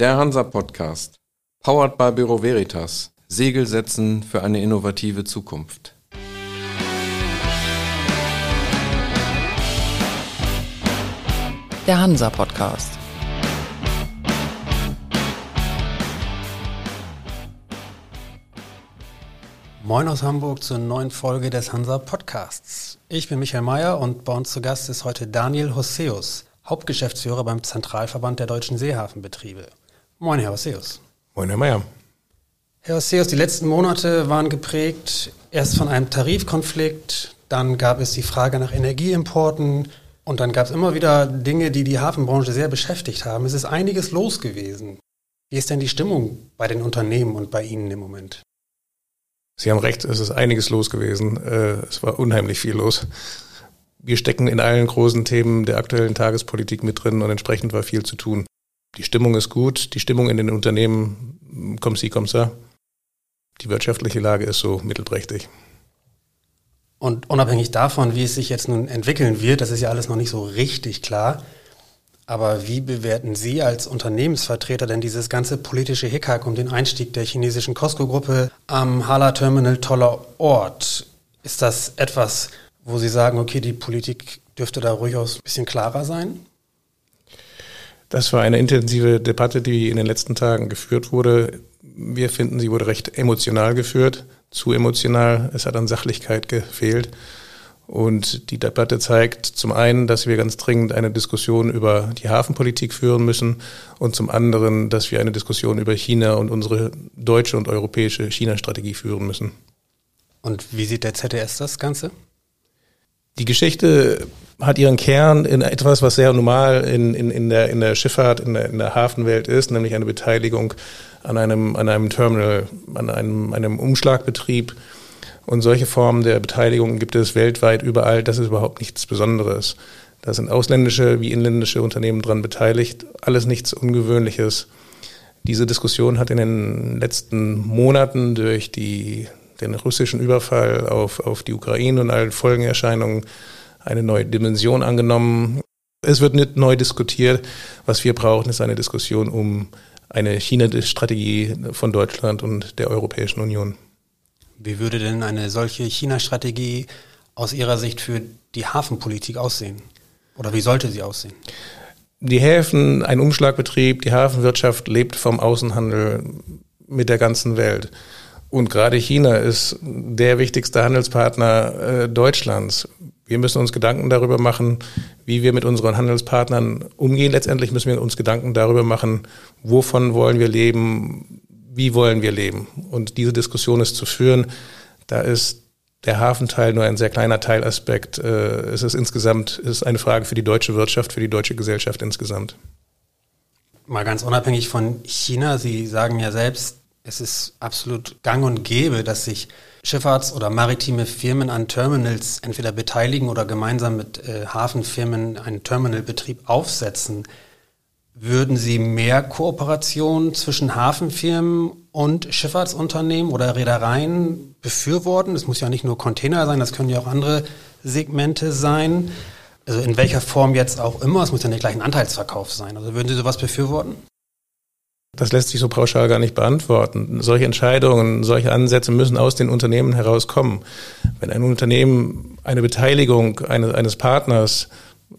Der Hansa Podcast. Powered by Büro Veritas. Segel setzen für eine innovative Zukunft. Der Hansa Podcast. Moin aus Hamburg zur neuen Folge des Hansa Podcasts. Ich bin Michael Mayer und bei uns zu Gast ist heute Daniel Hosseus, Hauptgeschäftsführer beim Zentralverband der deutschen Seehafenbetriebe. Moin, Herr Hosseus. Moin, Herr Mayer. Herr Hosseus, die letzten Monate waren geprägt erst von einem Tarifkonflikt, dann gab es die Frage nach Energieimporten und dann gab es immer wieder Dinge, die die Hafenbranche sehr beschäftigt haben. Es ist einiges los gewesen. Wie ist denn die Stimmung bei den Unternehmen und bei Ihnen im Moment? Sie haben recht, es ist einiges los gewesen. Äh, es war unheimlich viel los. Wir stecken in allen großen Themen der aktuellen Tagespolitik mit drin und entsprechend war viel zu tun. Die Stimmung ist gut, die Stimmung in den Unternehmen, kommt sie, kommt sie. Die wirtschaftliche Lage ist so mittelprächtig. Und unabhängig davon, wie es sich jetzt nun entwickeln wird, das ist ja alles noch nicht so richtig klar. Aber wie bewerten Sie als Unternehmensvertreter denn dieses ganze politische Hickhack um den Einstieg der chinesischen Costco-Gruppe am Hala-Terminal toller Ort? Ist das etwas, wo Sie sagen, okay, die Politik dürfte da ruhig ein bisschen klarer sein? Das war eine intensive Debatte, die in den letzten Tagen geführt wurde. Wir finden, sie wurde recht emotional geführt, zu emotional. Es hat an Sachlichkeit gefehlt. Und die Debatte zeigt zum einen, dass wir ganz dringend eine Diskussion über die Hafenpolitik führen müssen und zum anderen, dass wir eine Diskussion über China und unsere deutsche und europäische China-Strategie führen müssen. Und wie sieht der ZDS das Ganze? Die Geschichte hat ihren Kern in etwas, was sehr normal in, in, in, der, in der Schifffahrt, in der, in der Hafenwelt ist, nämlich eine Beteiligung an einem, an einem Terminal, an einem, einem Umschlagbetrieb. Und solche Formen der Beteiligung gibt es weltweit überall. Das ist überhaupt nichts Besonderes. Da sind ausländische wie inländische Unternehmen dran beteiligt. Alles nichts Ungewöhnliches. Diese Diskussion hat in den letzten Monaten durch die den russischen Überfall auf, auf die Ukraine und allen Folgenerscheinungen eine neue Dimension angenommen. Es wird nicht neu diskutiert. Was wir brauchen, ist eine Diskussion um eine China-Strategie von Deutschland und der Europäischen Union. Wie würde denn eine solche China-Strategie aus Ihrer Sicht für die Hafenpolitik aussehen? Oder wie sollte sie aussehen? Die Häfen, ein Umschlagbetrieb, die Hafenwirtschaft lebt vom Außenhandel mit der ganzen Welt. Und gerade China ist der wichtigste Handelspartner äh, Deutschlands. Wir müssen uns Gedanken darüber machen, wie wir mit unseren Handelspartnern umgehen. Letztendlich müssen wir uns Gedanken darüber machen, wovon wollen wir leben, wie wollen wir leben. Und diese Diskussion ist zu führen. Da ist der Hafenteil nur ein sehr kleiner Teilaspekt. Äh, es ist insgesamt es ist eine Frage für die deutsche Wirtschaft, für die deutsche Gesellschaft insgesamt. Mal ganz unabhängig von China, Sie sagen ja selbst, es ist absolut gang und gäbe, dass sich Schifffahrts- oder maritime Firmen an Terminals entweder beteiligen oder gemeinsam mit äh, Hafenfirmen einen Terminalbetrieb aufsetzen. Würden Sie mehr Kooperation zwischen Hafenfirmen und Schifffahrtsunternehmen oder Reedereien befürworten? Es muss ja nicht nur Container sein, das können ja auch andere Segmente sein. Also in welcher Form jetzt auch immer, es muss ja nicht gleich ein Anteilsverkauf sein. Also würden Sie sowas befürworten? Das lässt sich so pauschal gar nicht beantworten. Solche Entscheidungen, solche Ansätze müssen aus den Unternehmen herauskommen. Wenn ein Unternehmen eine Beteiligung eines, Partners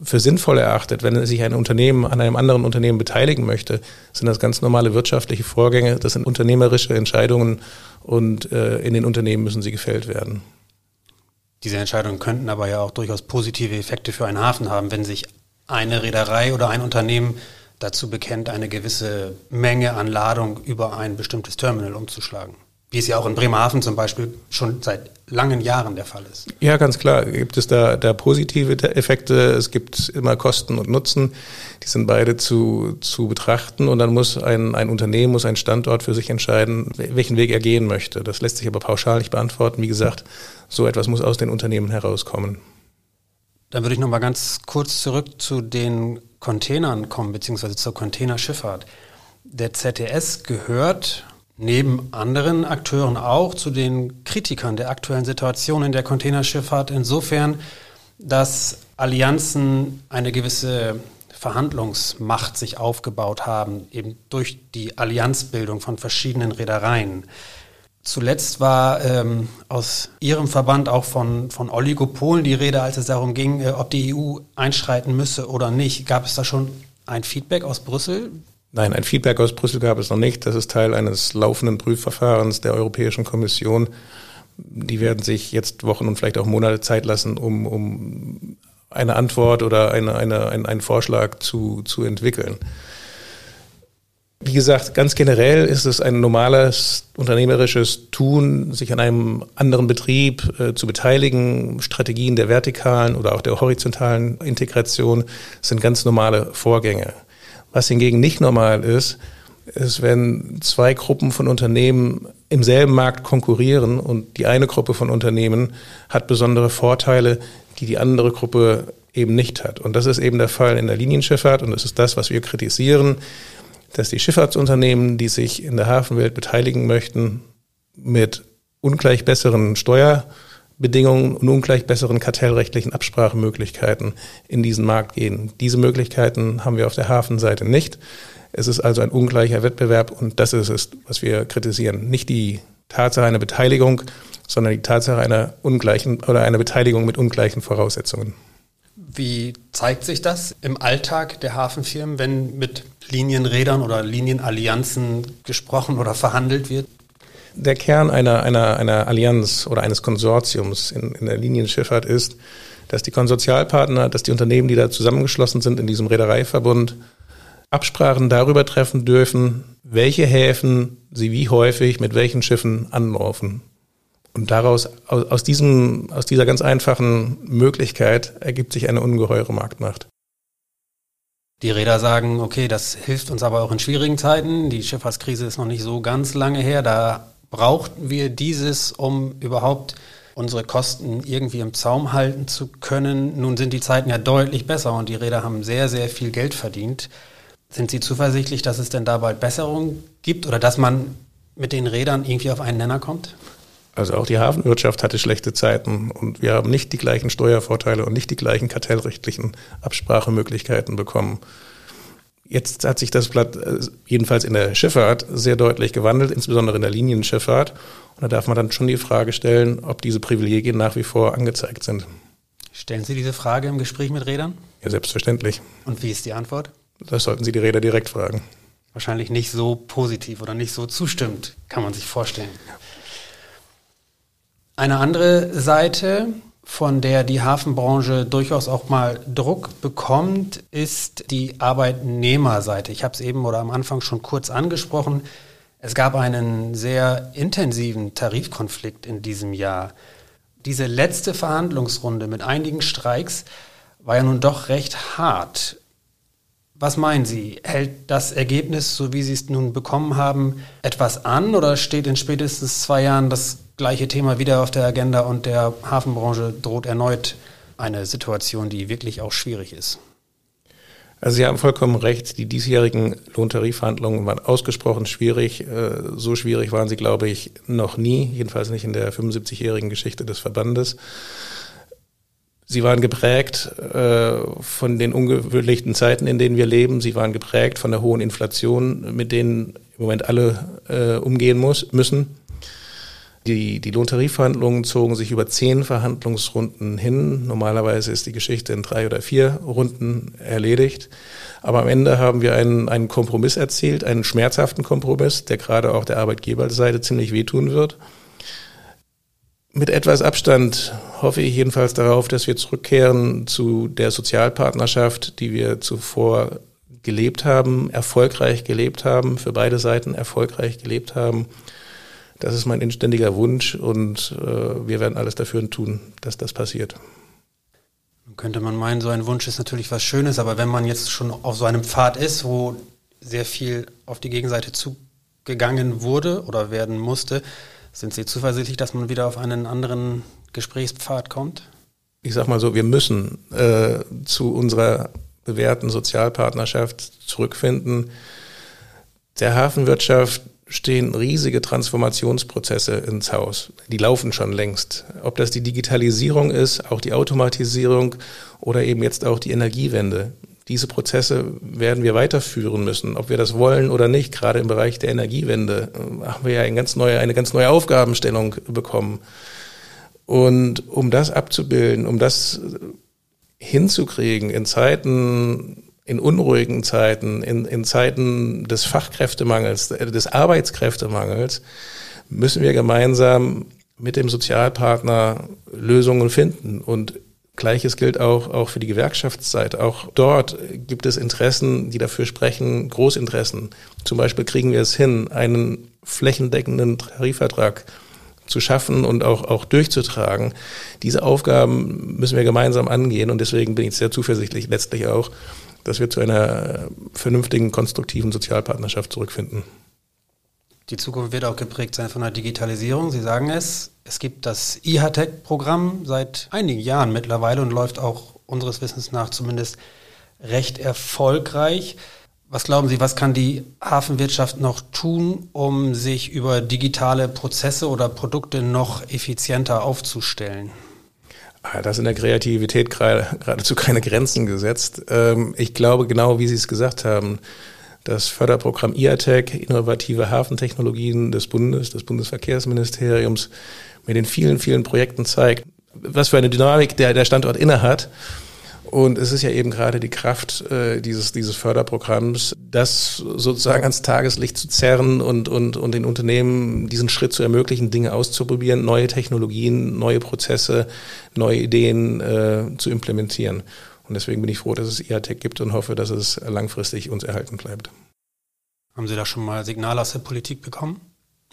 für sinnvoll erachtet, wenn sich ein Unternehmen an einem anderen Unternehmen beteiligen möchte, sind das ganz normale wirtschaftliche Vorgänge, das sind unternehmerische Entscheidungen und äh, in den Unternehmen müssen sie gefällt werden. Diese Entscheidungen könnten aber ja auch durchaus positive Effekte für einen Hafen haben, wenn sich eine Reederei oder ein Unternehmen dazu bekennt, eine gewisse Menge an Ladung über ein bestimmtes Terminal umzuschlagen. Wie es ja auch in Bremerhaven zum Beispiel schon seit langen Jahren der Fall ist. Ja, ganz klar. Gibt es da, da positive Effekte. Es gibt immer Kosten und Nutzen. Die sind beide zu, zu betrachten. Und dann muss ein, ein Unternehmen, muss ein Standort für sich entscheiden, welchen Weg er gehen möchte. Das lässt sich aber pauschal nicht beantworten. Wie gesagt, so etwas muss aus den Unternehmen herauskommen. Dann würde ich noch mal ganz kurz zurück zu den Containern kommen, beziehungsweise zur Containerschifffahrt. Der ZTS gehört neben anderen Akteuren auch zu den Kritikern der aktuellen Situation in der Containerschifffahrt insofern, dass Allianzen eine gewisse Verhandlungsmacht sich aufgebaut haben, eben durch die Allianzbildung von verschiedenen Reedereien. Zuletzt war ähm, aus Ihrem Verband auch von, von Oligopolen die Rede, als es darum ging, äh, ob die EU einschreiten müsse oder nicht. Gab es da schon ein Feedback aus Brüssel? Nein, ein Feedback aus Brüssel gab es noch nicht. Das ist Teil eines laufenden Prüfverfahrens der Europäischen Kommission. Die werden sich jetzt Wochen und vielleicht auch Monate Zeit lassen, um, um eine Antwort oder eine, eine, einen, einen Vorschlag zu, zu entwickeln. Wie gesagt, ganz generell ist es ein normales unternehmerisches Tun, sich an einem anderen Betrieb äh, zu beteiligen. Strategien der vertikalen oder auch der horizontalen Integration sind ganz normale Vorgänge. Was hingegen nicht normal ist, ist, wenn zwei Gruppen von Unternehmen im selben Markt konkurrieren und die eine Gruppe von Unternehmen hat besondere Vorteile, die die andere Gruppe eben nicht hat. Und das ist eben der Fall in der Linienschifffahrt und das ist das, was wir kritisieren dass die Schifffahrtsunternehmen, die sich in der Hafenwelt beteiligen möchten, mit ungleich besseren Steuerbedingungen und ungleich besseren kartellrechtlichen Absprachemöglichkeiten in diesen Markt gehen. Diese Möglichkeiten haben wir auf der Hafenseite nicht. Es ist also ein ungleicher Wettbewerb und das ist es, was wir kritisieren. Nicht die Tatsache einer Beteiligung, sondern die Tatsache einer ungleichen oder einer Beteiligung mit ungleichen Voraussetzungen. Wie zeigt sich das im Alltag der Hafenfirmen, wenn mit Linienrädern oder Linienallianzen gesprochen oder verhandelt wird? Der Kern einer, einer, einer Allianz oder eines Konsortiums in, in der Linienschifffahrt ist, dass die Konsortialpartner, dass die Unternehmen, die da zusammengeschlossen sind in diesem Reedereiverbund, Absprachen darüber treffen dürfen, welche Häfen sie wie häufig mit welchen Schiffen anlaufen. Und daraus, aus, diesem, aus dieser ganz einfachen Möglichkeit ergibt sich eine ungeheure Marktmacht. Die Räder sagen, okay, das hilft uns aber auch in schwierigen Zeiten. Die Schifffahrtskrise ist noch nicht so ganz lange her. Da brauchten wir dieses, um überhaupt unsere Kosten irgendwie im Zaum halten zu können. Nun sind die Zeiten ja deutlich besser und die Räder haben sehr, sehr viel Geld verdient. Sind Sie zuversichtlich, dass es denn da bald Besserungen gibt oder dass man mit den Rädern irgendwie auf einen Nenner kommt? Also auch die Hafenwirtschaft hatte schlechte Zeiten und wir haben nicht die gleichen Steuervorteile und nicht die gleichen kartellrechtlichen Absprachemöglichkeiten bekommen. Jetzt hat sich das Blatt äh, jedenfalls in der Schifffahrt sehr deutlich gewandelt, insbesondere in der Linienschifffahrt. Und da darf man dann schon die Frage stellen, ob diese Privilegien nach wie vor angezeigt sind. Stellen Sie diese Frage im Gespräch mit Rädern? Ja, selbstverständlich. Und wie ist die Antwort? Das sollten Sie die Räder direkt fragen. Wahrscheinlich nicht so positiv oder nicht so zustimmt, kann man sich vorstellen. Eine andere Seite, von der die Hafenbranche durchaus auch mal Druck bekommt, ist die Arbeitnehmerseite. Ich habe es eben oder am Anfang schon kurz angesprochen. Es gab einen sehr intensiven Tarifkonflikt in diesem Jahr. Diese letzte Verhandlungsrunde mit einigen Streiks war ja nun doch recht hart. Was meinen Sie? Hält das Ergebnis, so wie Sie es nun bekommen haben, etwas an oder steht in spätestens zwei Jahren das gleiche Thema wieder auf der Agenda und der Hafenbranche droht erneut eine Situation, die wirklich auch schwierig ist. Also Sie haben vollkommen recht, die diesjährigen Lohntarifverhandlungen waren ausgesprochen schwierig. Äh, so schwierig waren sie, glaube ich, noch nie, jedenfalls nicht in der 75-jährigen Geschichte des Verbandes. Sie waren geprägt äh, von den ungewöhnlichen Zeiten, in denen wir leben. Sie waren geprägt von der hohen Inflation, mit denen im Moment alle äh, umgehen muss, müssen. Die, die Lohntarifverhandlungen zogen sich über zehn Verhandlungsrunden hin. Normalerweise ist die Geschichte in drei oder vier Runden erledigt. Aber am Ende haben wir einen, einen Kompromiss erzielt, einen schmerzhaften Kompromiss, der gerade auch der Arbeitgeberseite ziemlich wehtun wird. Mit etwas Abstand hoffe ich jedenfalls darauf, dass wir zurückkehren zu der Sozialpartnerschaft, die wir zuvor gelebt haben, erfolgreich gelebt haben, für beide Seiten erfolgreich gelebt haben das ist mein inständiger Wunsch und äh, wir werden alles dafür tun, dass das passiert. Könnte man meinen, so ein Wunsch ist natürlich was Schönes, aber wenn man jetzt schon auf so einem Pfad ist, wo sehr viel auf die Gegenseite zugegangen wurde oder werden musste, sind Sie zuversichtlich, dass man wieder auf einen anderen Gesprächspfad kommt? Ich sag mal so, wir müssen äh, zu unserer bewährten Sozialpartnerschaft zurückfinden. Der Hafenwirtschaft stehen riesige Transformationsprozesse ins Haus. Die laufen schon längst. Ob das die Digitalisierung ist, auch die Automatisierung oder eben jetzt auch die Energiewende. diese Prozesse werden wir weiterführen müssen, ob wir das wollen oder nicht. Gerade im Bereich der Energiewende äh, haben wir ja eine ganz neue, eine ganz neue Aufgabenstellung bekommen. Und um das abzubilden, um das hinzukriegen in Zeiten, in unruhigen Zeiten, in, in Zeiten des Fachkräftemangels, des Arbeitskräftemangels, müssen wir gemeinsam mit dem Sozialpartner Lösungen finden. Und Gleiches gilt auch, auch für die Gewerkschaftszeit. Auch dort gibt es Interessen, die dafür sprechen, Großinteressen. Zum Beispiel kriegen wir es hin, einen flächendeckenden Tarifvertrag zu schaffen und auch, auch durchzutragen. Diese Aufgaben müssen wir gemeinsam angehen und deswegen bin ich sehr zuversichtlich letztlich auch, dass wir zu einer vernünftigen, konstruktiven Sozialpartnerschaft zurückfinden. Die Zukunft wird auch geprägt sein von der Digitalisierung. Sie sagen es, es gibt das IHTEC-Programm seit einigen Jahren mittlerweile und läuft auch unseres Wissens nach zumindest recht erfolgreich. Was glauben Sie, was kann die Hafenwirtschaft noch tun, um sich über digitale Prozesse oder Produkte noch effizienter aufzustellen? Ah, da sind der Kreativität geradezu keine Grenzen gesetzt. Ähm, ich glaube, genau wie Sie es gesagt haben, das Förderprogramm IATEC, innovative Hafentechnologien des Bundes, des Bundesverkehrsministeriums, mit den vielen, vielen Projekten zeigt, was für eine Dynamik der, der Standort innehat. Und es ist ja eben gerade die Kraft äh, dieses, dieses Förderprogramms, das sozusagen ans Tageslicht zu zerren und, und, und den Unternehmen diesen Schritt zu ermöglichen, Dinge auszuprobieren, neue Technologien, neue Prozesse, neue Ideen äh, zu implementieren. Und deswegen bin ich froh, dass es IATEC gibt und hoffe, dass es langfristig uns erhalten bleibt. Haben Sie da schon mal Signale aus der Politik bekommen?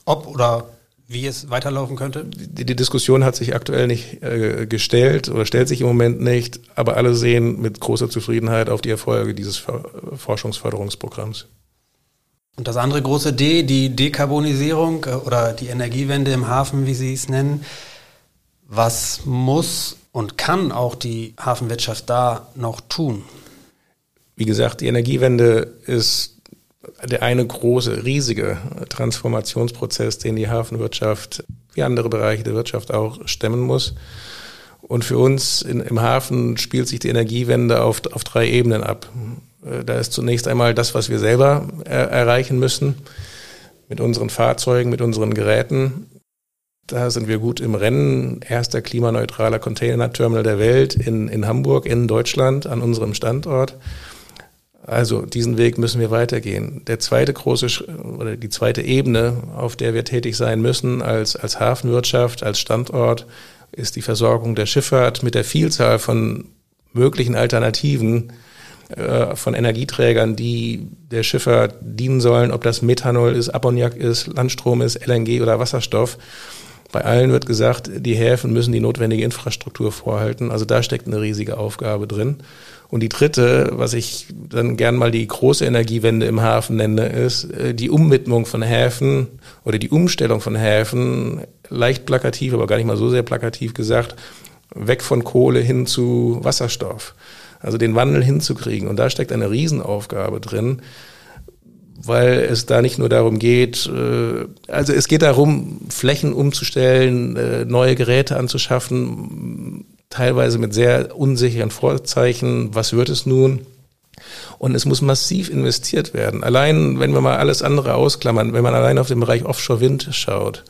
Ob oder wie es weiterlaufen könnte? Die, die Diskussion hat sich aktuell nicht äh, gestellt oder stellt sich im Moment nicht, aber alle sehen mit großer Zufriedenheit auf die Erfolge dieses Forschungsförderungsprogramms. Und das andere große D, die Dekarbonisierung äh, oder die Energiewende im Hafen, wie Sie es nennen. Was muss und kann auch die Hafenwirtschaft da noch tun? Wie gesagt, die Energiewende ist der eine große, riesige Transformationsprozess, den die Hafenwirtschaft, wie andere Bereiche der Wirtschaft auch stemmen muss. Und für uns in, im Hafen spielt sich die Energiewende auf, auf drei Ebenen ab. Äh, da ist zunächst einmal das, was wir selber er, erreichen müssen mit unseren Fahrzeugen, mit unseren Geräten. Da sind wir gut im Rennen. Erster klimaneutraler Containerterminal der Welt in, in Hamburg, in Deutschland, an unserem Standort. Also diesen Weg müssen wir weitergehen. Der zweite große oder die zweite Ebene, auf der wir tätig sein müssen als, als Hafenwirtschaft, als Standort, ist die Versorgung der Schifffahrt mit der Vielzahl von möglichen Alternativen äh, von Energieträgern, die der Schifffahrt dienen sollen, ob das Methanol ist, Ammoniak ist, Landstrom ist, LNG oder Wasserstoff. Bei allen wird gesagt, die Häfen müssen die notwendige Infrastruktur vorhalten. Also da steckt eine riesige Aufgabe drin. Und die dritte, was ich dann gern mal die große Energiewende im Hafen nenne, ist äh, die Umwidmung von Häfen oder die Umstellung von Häfen, leicht plakativ, aber gar nicht mal so sehr plakativ gesagt, weg von Kohle hin zu Wasserstoff. Also den Wandel hinzukriegen. Und da steckt eine Riesenaufgabe drin weil es da nicht nur darum geht, äh, also es geht darum, Flächen umzustellen, äh, neue Geräte anzuschaffen, teilweise mit sehr unsicheren Vorzeichen. Was wird es nun? Und es muss massiv investiert werden. Allein, wenn wir mal alles andere ausklammern, wenn man allein auf den Bereich Offshore-Wind schaut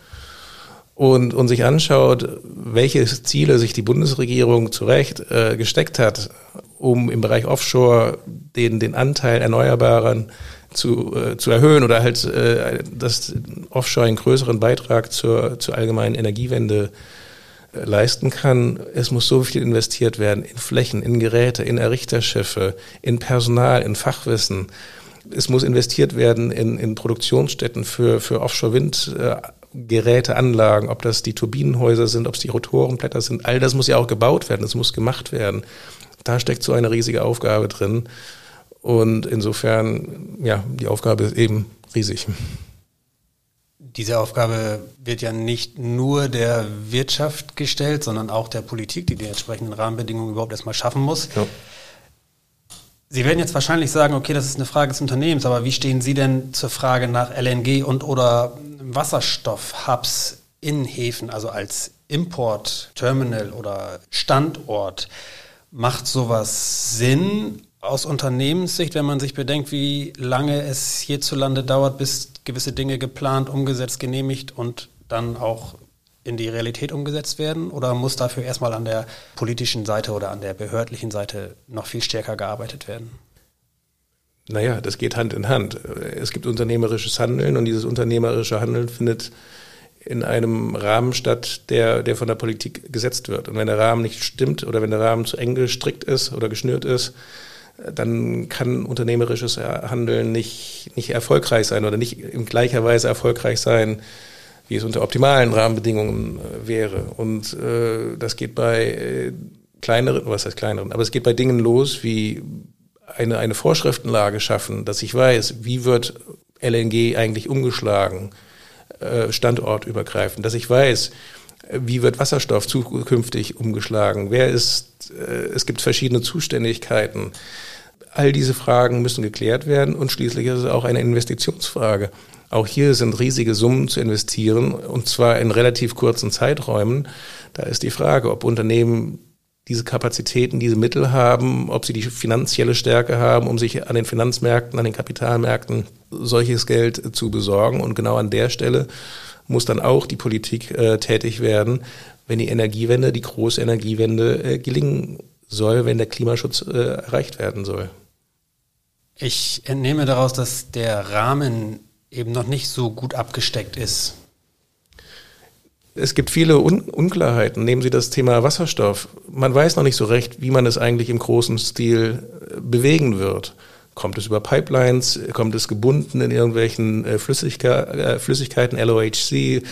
und, und sich anschaut, welche Ziele sich die Bundesregierung zurecht äh, gesteckt hat, um im Bereich Offshore den, den Anteil Erneuerbaren zu, äh, zu erhöhen oder halt äh, dass Offshore einen größeren Beitrag zur, zur allgemeinen Energiewende äh, leisten kann. Es muss so viel investiert werden in Flächen, in Geräte, in Errichterschiffe, in Personal, in Fachwissen. Es muss investiert werden in, in Produktionsstätten für, für Offshore-Windgeräte, Anlagen, ob das die Turbinenhäuser sind, ob es die Rotorenblätter sind. All das muss ja auch gebaut werden, es muss gemacht werden. Da steckt so eine riesige Aufgabe drin. Und insofern, ja, die Aufgabe ist eben riesig. Diese Aufgabe wird ja nicht nur der Wirtschaft gestellt, sondern auch der Politik, die die entsprechenden Rahmenbedingungen überhaupt erstmal schaffen muss. Ja. Sie werden jetzt wahrscheinlich sagen, okay, das ist eine Frage des Unternehmens, aber wie stehen Sie denn zur Frage nach LNG und oder Wasserstoffhubs in Häfen, also als Import, Terminal oder Standort? Macht sowas Sinn aus Unternehmenssicht, wenn man sich bedenkt, wie lange es hierzulande dauert, bis gewisse Dinge geplant, umgesetzt, genehmigt und dann auch in die Realität umgesetzt werden? Oder muss dafür erstmal an der politischen Seite oder an der behördlichen Seite noch viel stärker gearbeitet werden? Naja, das geht Hand in Hand. Es gibt unternehmerisches Handeln und dieses unternehmerische Handeln findet in einem Rahmen statt, der, der von der Politik gesetzt wird. Und wenn der Rahmen nicht stimmt oder wenn der Rahmen zu eng gestrickt ist oder geschnürt ist, dann kann unternehmerisches Handeln nicht, nicht erfolgreich sein oder nicht in gleicher Weise erfolgreich sein, wie es unter optimalen Rahmenbedingungen äh, wäre. Und äh, das geht bei äh, kleineren, was heißt kleineren, aber es geht bei Dingen los wie eine, eine Vorschriftenlage schaffen, dass ich weiß, wie wird LNG eigentlich umgeschlagen, äh, standortübergreifend, dass ich weiß, wie wird Wasserstoff zukünftig umgeschlagen, wer ist, äh, es gibt verschiedene Zuständigkeiten. All diese Fragen müssen geklärt werden und schließlich ist es auch eine Investitionsfrage. Auch hier sind riesige Summen zu investieren und zwar in relativ kurzen Zeiträumen. Da ist die Frage, ob Unternehmen diese Kapazitäten, diese Mittel haben, ob sie die finanzielle Stärke haben, um sich an den Finanzmärkten, an den Kapitalmärkten solches Geld zu besorgen. Und genau an der Stelle muss dann auch die Politik äh, tätig werden, wenn die Energiewende, die große Energiewende äh, gelingen soll, wenn der Klimaschutz äh, erreicht werden soll. Ich entnehme daraus, dass der Rahmen eben noch nicht so gut abgesteckt ist. Es gibt viele Un Unklarheiten. Nehmen Sie das Thema Wasserstoff. Man weiß noch nicht so recht, wie man es eigentlich im großen Stil äh, bewegen wird. Kommt es über Pipelines? Kommt es gebunden in irgendwelchen äh, äh, Flüssigkeiten, LOHC?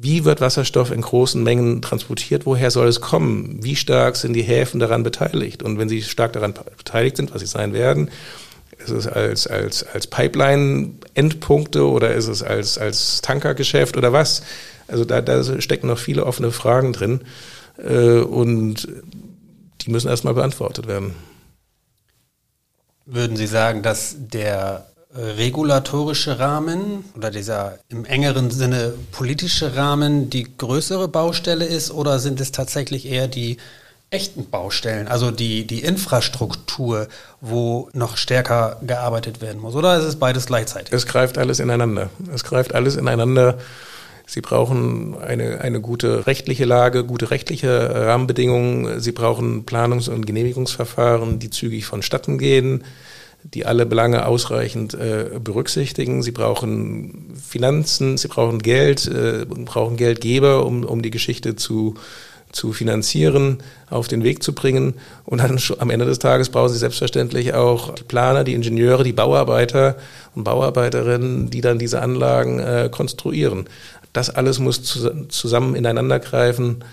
Wie wird Wasserstoff in großen Mengen transportiert? Woher soll es kommen? Wie stark sind die Häfen daran beteiligt? Und wenn sie stark daran beteiligt sind, was sie sein werden, ist es als, als, als Pipeline-Endpunkte oder ist es als, als Tankergeschäft oder was? Also da, da stecken noch viele offene Fragen drin äh, und die müssen erstmal beantwortet werden. Würden Sie sagen, dass der regulatorische Rahmen oder dieser im engeren Sinne politische Rahmen die größere Baustelle ist oder sind es tatsächlich eher die echten Baustellen, also die, die Infrastruktur, wo noch stärker gearbeitet werden muss? Oder ist es beides gleichzeitig? Es greift alles ineinander. Es greift alles ineinander. Sie brauchen eine, eine gute rechtliche Lage, gute rechtliche Rahmenbedingungen. Sie brauchen Planungs- und Genehmigungsverfahren, die zügig vonstatten gehen, die alle Belange ausreichend äh, berücksichtigen. Sie brauchen Finanzen, sie brauchen Geld, äh, brauchen Geldgeber, um, um die Geschichte zu zu finanzieren, auf den Weg zu bringen. Und dann am Ende des Tages brauchen sie selbstverständlich auch die Planer, die Ingenieure, die Bauarbeiter und Bauarbeiterinnen, die dann diese Anlagen äh, konstruieren. Das alles muss zusammen ineinander greifen,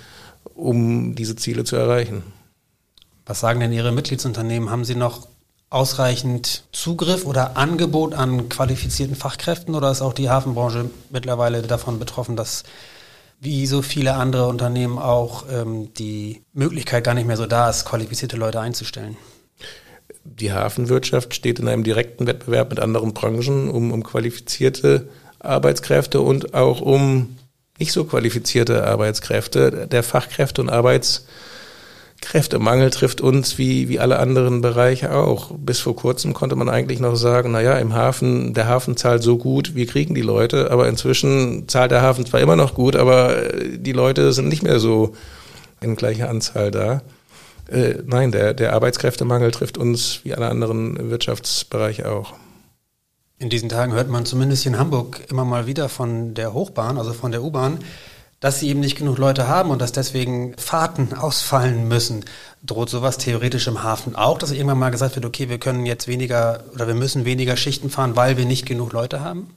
um diese Ziele zu erreichen. Was sagen denn Ihre Mitgliedsunternehmen? Haben Sie noch ausreichend Zugriff oder Angebot an qualifizierten Fachkräften oder ist auch die Hafenbranche mittlerweile davon betroffen, dass wie so viele andere Unternehmen auch ähm, die Möglichkeit gar nicht mehr so da ist, qualifizierte Leute einzustellen? Die Hafenwirtschaft steht in einem direkten Wettbewerb mit anderen Branchen um, um qualifizierte Arbeitskräfte und auch um nicht so qualifizierte Arbeitskräfte. Der Fachkräfte- und Arbeitskräftemangel trifft uns wie, wie alle anderen Bereiche auch. Bis vor kurzem konnte man eigentlich noch sagen, na ja, im Hafen, der Hafen zahlt so gut, wir kriegen die Leute, aber inzwischen zahlt der Hafen zwar immer noch gut, aber die Leute sind nicht mehr so in gleicher Anzahl da. Äh, nein, der, der Arbeitskräftemangel trifft uns wie alle anderen Wirtschaftsbereiche auch. In diesen Tagen hört man zumindest in Hamburg immer mal wieder von der Hochbahn, also von der U-Bahn, dass sie eben nicht genug Leute haben und dass deswegen Fahrten ausfallen müssen. Droht sowas theoretisch im Hafen auch, dass irgendwann mal gesagt wird, okay, wir können jetzt weniger oder wir müssen weniger Schichten fahren, weil wir nicht genug Leute haben?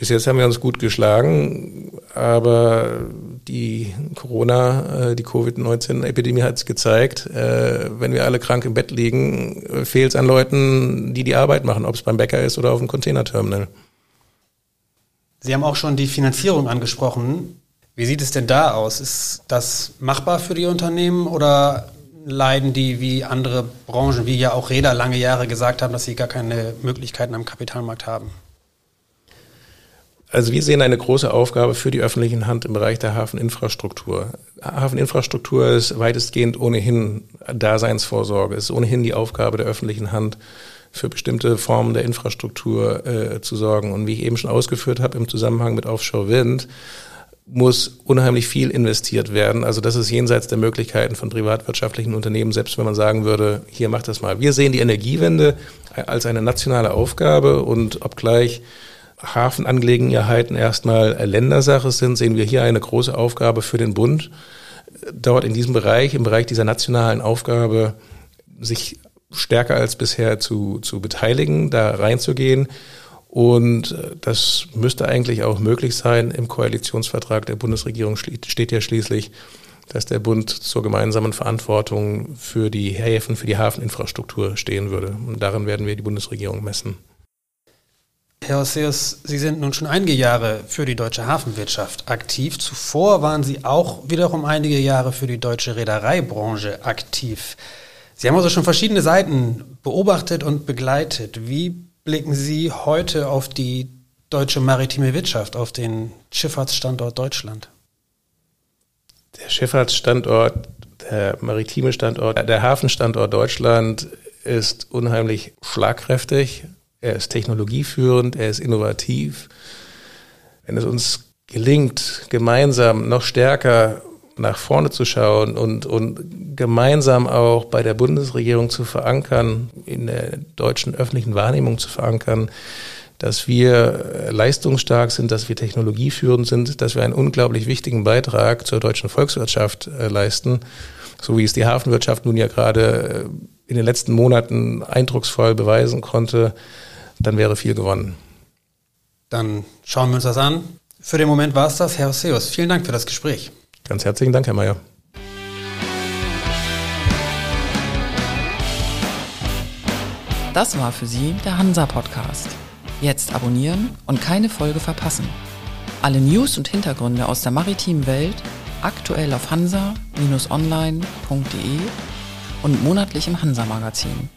Bis jetzt haben wir uns gut geschlagen, aber die Corona, äh, die Covid-19-Epidemie hat es gezeigt, äh, wenn wir alle krank im Bett liegen, fehlt es an Leuten, die die Arbeit machen, ob es beim Bäcker ist oder auf dem Containerterminal. Sie haben auch schon die Finanzierung angesprochen. Wie sieht es denn da aus? Ist das machbar für die Unternehmen oder leiden die wie andere Branchen, wie ja auch Räder lange Jahre gesagt haben, dass sie gar keine Möglichkeiten am Kapitalmarkt haben? Also wir sehen eine große Aufgabe für die öffentliche Hand im Bereich der Hafeninfrastruktur. Hafeninfrastruktur ist weitestgehend ohnehin Daseinsvorsorge, ist ohnehin die Aufgabe der öffentlichen Hand, für bestimmte Formen der Infrastruktur äh, zu sorgen. Und wie ich eben schon ausgeführt habe im Zusammenhang mit Offshore Wind, muss unheimlich viel investiert werden. Also das ist jenseits der Möglichkeiten von privatwirtschaftlichen Unternehmen, selbst wenn man sagen würde, hier macht das mal. Wir sehen die Energiewende als eine nationale Aufgabe und obgleich Hafenangelegenheiten erstmal Ländersache sind, sehen wir hier eine große Aufgabe für den Bund, dort in diesem Bereich, im Bereich dieser nationalen Aufgabe, sich stärker als bisher zu, zu beteiligen, da reinzugehen. Und das müsste eigentlich auch möglich sein. Im Koalitionsvertrag der Bundesregierung steht ja schließlich, dass der Bund zur gemeinsamen Verantwortung für die Häfen, für die Hafeninfrastruktur stehen würde. Und daran werden wir die Bundesregierung messen. Herr Osseus, Sie sind nun schon einige Jahre für die deutsche Hafenwirtschaft aktiv. Zuvor waren Sie auch wiederum einige Jahre für die deutsche Reedereibranche aktiv. Sie haben also schon verschiedene Seiten beobachtet und begleitet. Wie blicken Sie heute auf die deutsche maritime Wirtschaft, auf den Schifffahrtsstandort Deutschland? Der Schifffahrtsstandort, der maritime Standort, der Hafenstandort Deutschland ist unheimlich schlagkräftig, er ist technologieführend, er ist innovativ. Wenn es uns gelingt, gemeinsam noch stärker nach vorne zu schauen und, und gemeinsam auch bei der Bundesregierung zu verankern, in der deutschen öffentlichen Wahrnehmung zu verankern, dass wir leistungsstark sind, dass wir technologieführend sind, dass wir einen unglaublich wichtigen Beitrag zur deutschen Volkswirtschaft äh, leisten, so wie es die Hafenwirtschaft nun ja gerade äh, in den letzten Monaten eindrucksvoll beweisen konnte, dann wäre viel gewonnen. Dann schauen wir uns das an. Für den Moment war es das. Herr Oseus, vielen Dank für das Gespräch. Ganz herzlichen Dank, Herr Mayer. Das war für Sie der Hansa-Podcast. Jetzt abonnieren und keine Folge verpassen. Alle News und Hintergründe aus der maritimen Welt aktuell auf hansa-online.de und monatlich im Hansa-Magazin.